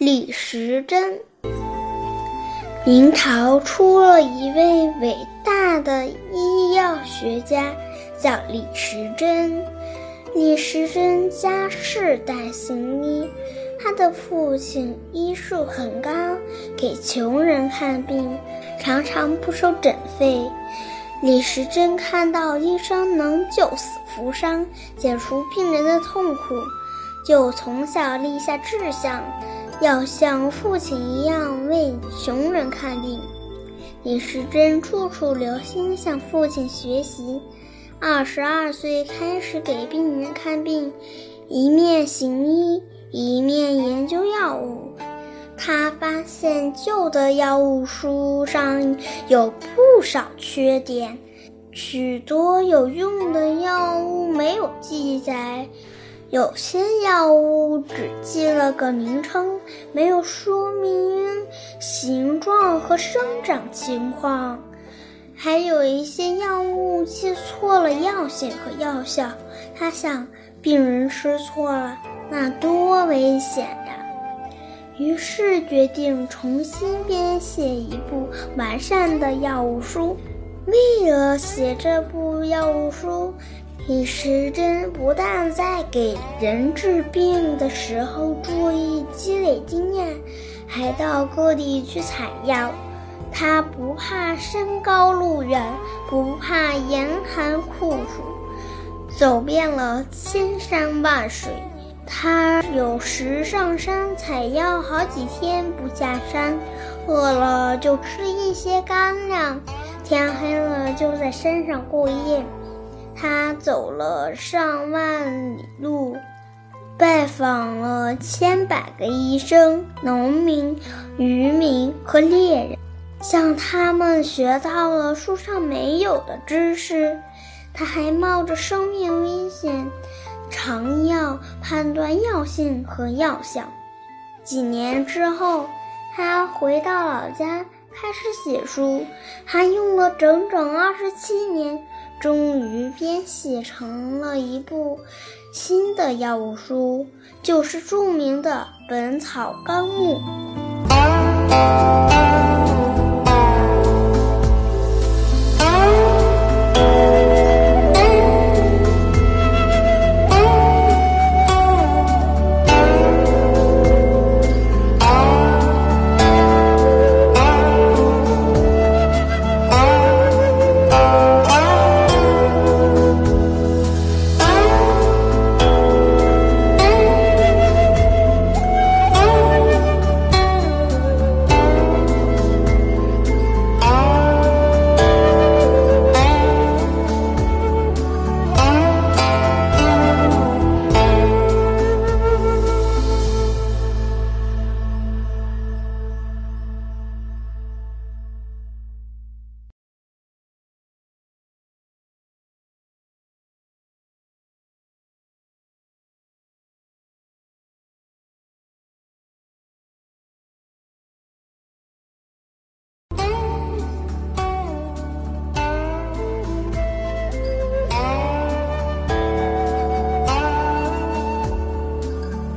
李时珍。明朝出了一位伟大的医药学家，叫李时珍。李时珍家世代行医，他的父亲医术很高，给穷人看病，常常不收诊费。李时珍看到医生能救死扶伤，解除病人的痛苦，就从小立下志向，要像父亲一样为穷人看病。李时珍处处留心向父亲学习，二十二岁开始给病人看病，一面行医，一面研究药物。他发现旧的药物书上有不少缺点，许多有用的药物没有记载，有些药物只记了个名称，没有说明形状和生长情况，还有一些药物记错了药性和药效。他想，病人吃错了，那多危险呀！于是决定重新编写一部完善的药物书。为了写这部药物书，李时珍不但在给人治病的时候注意积累经验，还到各地去采药。他不怕山高路远，不怕严寒酷暑，走遍了千山万水。他有时上山采药，好几天不下山，饿了就吃一些干粮，天黑了就在山上过夜。他走了上万里路，拜访了千百个医生、农民、渔民和猎人，向他们学到了书上没有的知识。他还冒着生命危险。尝药、判断药性和药效。几年之后，他回到老家，开始写书。还用了整整二十七年，终于编写成了一部新的药物书，就是著名的《本草纲目》。